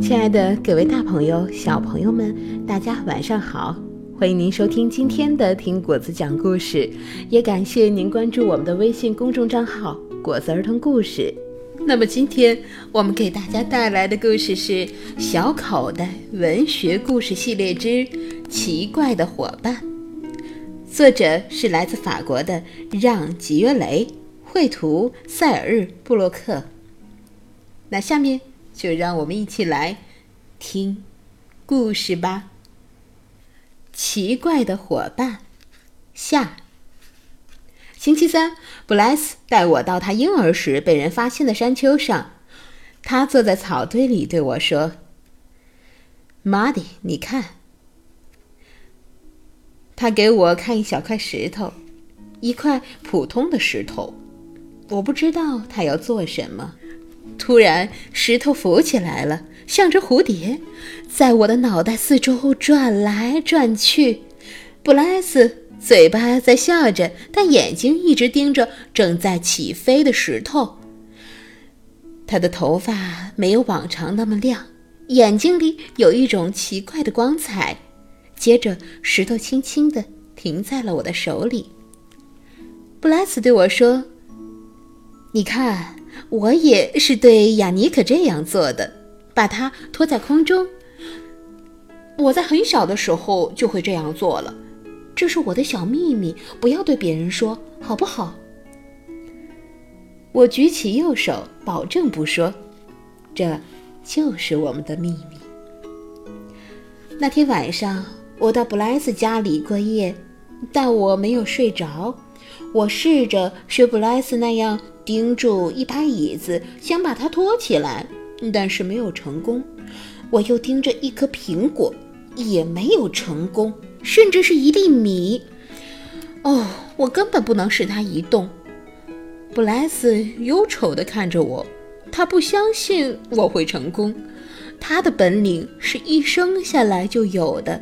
亲爱的各位大朋友、小朋友们，大家晚上好！欢迎您收听今天的听果子讲故事，也感谢您关注我们的微信公众账号“果子儿童故事”。那么今天我们给大家带来的故事是《小口袋文学故事系列之奇怪的伙伴》，作者是来自法国的让·吉约雷，绘图塞尔日·布洛克。那下面就让我们一起来听故事吧。奇怪的伙伴，下。星期三，布莱斯带我到他婴儿时被人发现的山丘上。他坐在草堆里对我说：“玛蒂，你看。”他给我看一小块石头，一块普通的石头。我不知道他要做什么。突然，石头浮起来了，像只蝴蝶，在我的脑袋四周转来转去。布莱斯嘴巴在笑着，但眼睛一直盯着正在起飞的石头。他的头发没有往常那么亮，眼睛里有一种奇怪的光彩。接着，石头轻轻地停在了我的手里。布莱斯对我说：“你看。”我也是对雅尼克这样做的，把它托在空中。我在很小的时候就会这样做了，这是我的小秘密，不要对别人说，好不好？我举起右手，保证不说，这就是我们的秘密。那天晚上，我到布莱斯家里过夜，但我没有睡着。我试着学布莱斯那样。盯住一把椅子，想把它托起来，但是没有成功。我又盯着一颗苹果，也没有成功，甚至是一粒米。哦，我根本不能使它移动。布莱斯忧愁地看着我，他不相信我会成功。他的本领是一生下来就有的。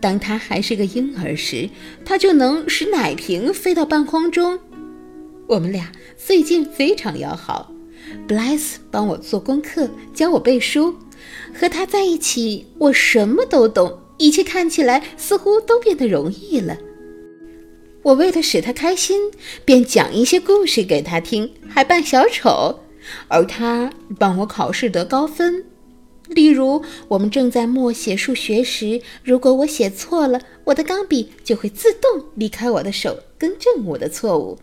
当他还是个婴儿时，他就能使奶瓶飞到半空中。我们俩最近非常要好，布莱斯帮我做功课，教我背书。和他在一起，我什么都懂，一切看起来似乎都变得容易了。我为了使他开心，便讲一些故事给他听，还扮小丑，而他帮我考试得高分。例如，我们正在默写数学时，如果我写错了，我的钢笔就会自动离开我的手，更正我的错误。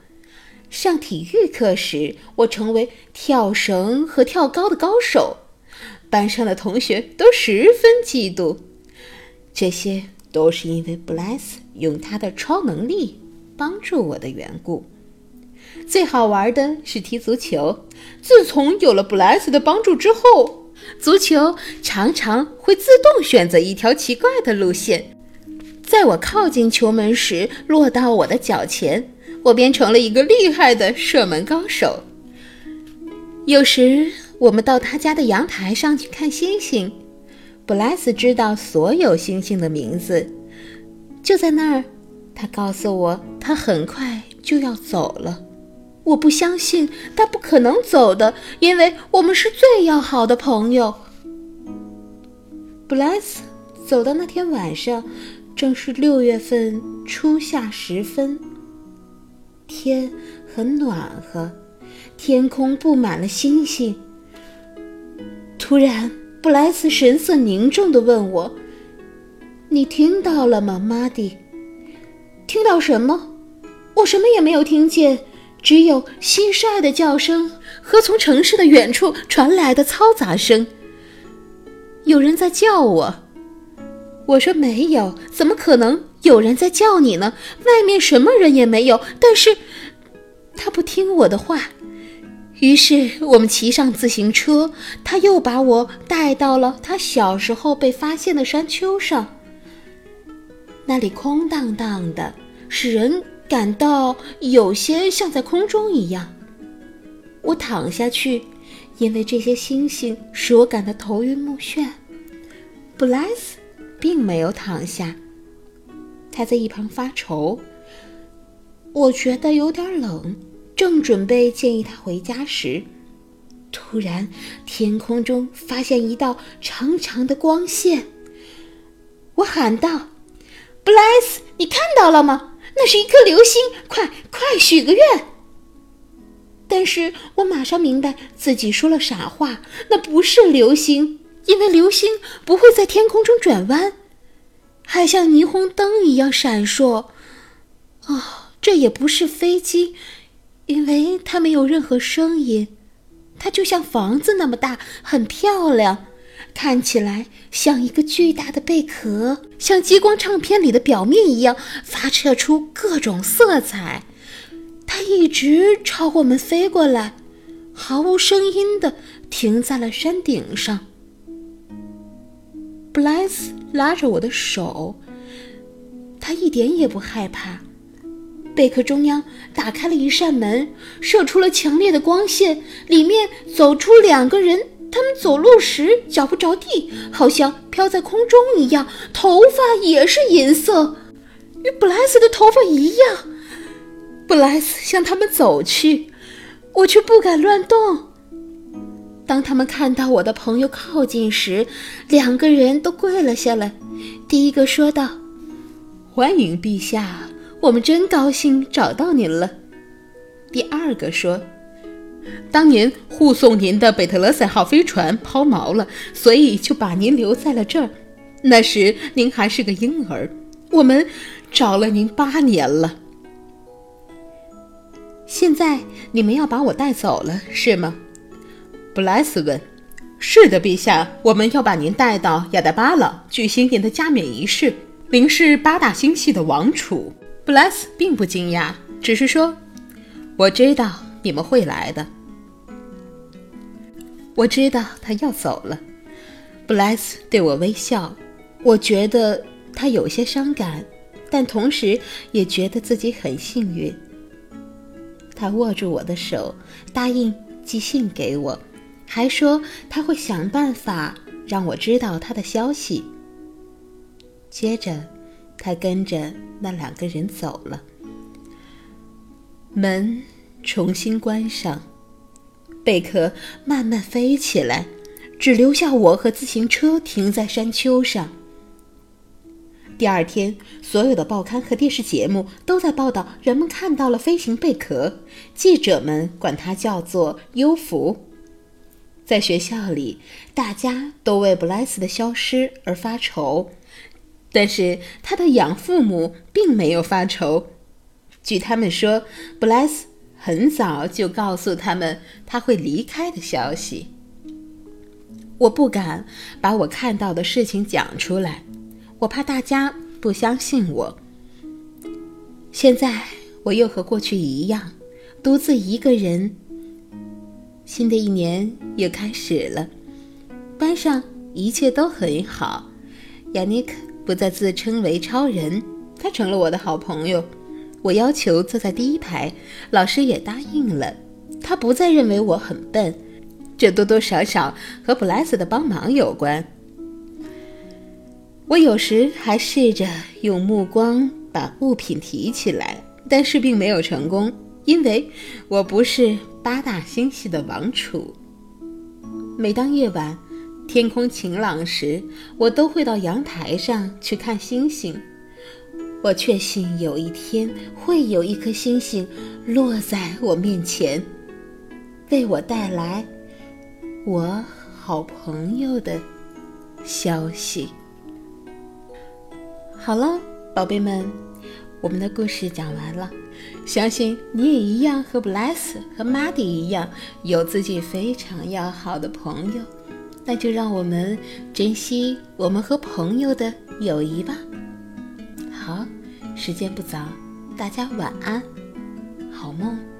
上体育课时，我成为跳绳和跳高的高手，班上的同学都十分嫉妒。这些都是因为布莱斯用他的超能力帮助我的缘故。最好玩的是踢足球。自从有了布莱斯的帮助之后，足球常常会自动选择一条奇怪的路线，在我靠近球门时落到我的脚前。我变成了一个厉害的射门高手。有时我们到他家的阳台上去看星星，布莱斯知道所有星星的名字。就在那儿，他告诉我他很快就要走了。我不相信他不可能走的，因为我们是最要好的朋友。布莱斯走的那天晚上，正是六月份初夏时分。天很暖和，天空布满了星星。突然，布莱斯神色凝重地问我：“你听到了吗，玛蒂？听到什么？我什么也没有听见，只有蟋蟀的叫声和从城市的远处传来的嘈杂声。有人在叫我。”我说：“没有，怎么可能？”有人在叫你呢，外面什么人也没有。但是，他不听我的话。于是我们骑上自行车，他又把我带到了他小时候被发现的山丘上。那里空荡荡的，使人感到有些像在空中一样。我躺下去，因为这些星星使我感到头晕目眩。布莱斯并没有躺下。他在一旁发愁，我觉得有点冷，正准备建议他回家时，突然，天空中发现一道长长的光线。我喊道：“布莱斯，你看到了吗？那是一颗流星！快快许个愿！”但是我马上明白自己说了傻话，那不是流星，因为流星不会在天空中转弯，还像霓虹灯一样闪烁。哦，这也不是飞机，因为它没有任何声音。它就像房子那么大，很漂亮，看起来像一个巨大的贝壳，像激光唱片里的表面一样，发射出各种色彩。它一直朝我们飞过来，毫无声音的停在了山顶上。布莱斯拉着我的手，他一点也不害怕。贝壳中央打开了一扇门，射出了强烈的光线，里面走出两个人。他们走路时脚不着地，好像飘在空中一样，头发也是银色，与布莱斯的头发一样。布莱斯向他们走去，我却不敢乱动。当他们看到我的朋友靠近时，两个人都跪了下来。第一个说道：“欢迎陛下，我们真高兴找到您了。”第二个说：“当年护送您的贝特勒塞号飞船抛锚了，所以就把您留在了这儿。那时您还是个婴儿，我们找了您八年了。”现在你们要把我带走了，是吗？布莱斯问。“是的，陛下，我们要把您带到亚达巴勒举行您的加冕仪式。您是八大星系的王储。”布莱斯并不惊讶，只是说：“我知道你们会来的。”我知道他要走了。布莱斯对我微笑，我觉得他有些伤感，但同时也觉得自己很幸运。他握住我的手，答应寄信给我，还说他会想办法让我知道他的消息。接着，他跟着那两个人走了。门重新关上，贝壳慢慢飞起来，只留下我和自行车停在山丘上。第二天，所有的报刊和电视节目都在报道人们看到了飞行贝壳。记者们管它叫做“幽浮”。在学校里，大家都为布莱斯的消失而发愁，但是他的养父母并没有发愁。据他们说，布莱斯很早就告诉他们他会离开的消息。我不敢把我看到的事情讲出来。我怕大家不相信我。现在我又和过去一样，独自一个人。新的一年又开始了，班上一切都很好。亚尼克不再自称为超人，他成了我的好朋友。我要求坐在第一排，老师也答应了。他不再认为我很笨，这多多少少和布莱斯的帮忙有关。我有时还试着用目光把物品提起来，但是并没有成功，因为我不是八大星系的王储。每当夜晚天空晴朗时，我都会到阳台上去看星星。我确信有一天会有一颗星星落在我面前，为我带来我好朋友的消息。好了，宝贝们，我们的故事讲完了。相信你也一样，和 Bless 和 Muddy 一样，有自己非常要好的朋友。那就让我们珍惜我们和朋友的友谊吧。好，时间不早，大家晚安，好梦。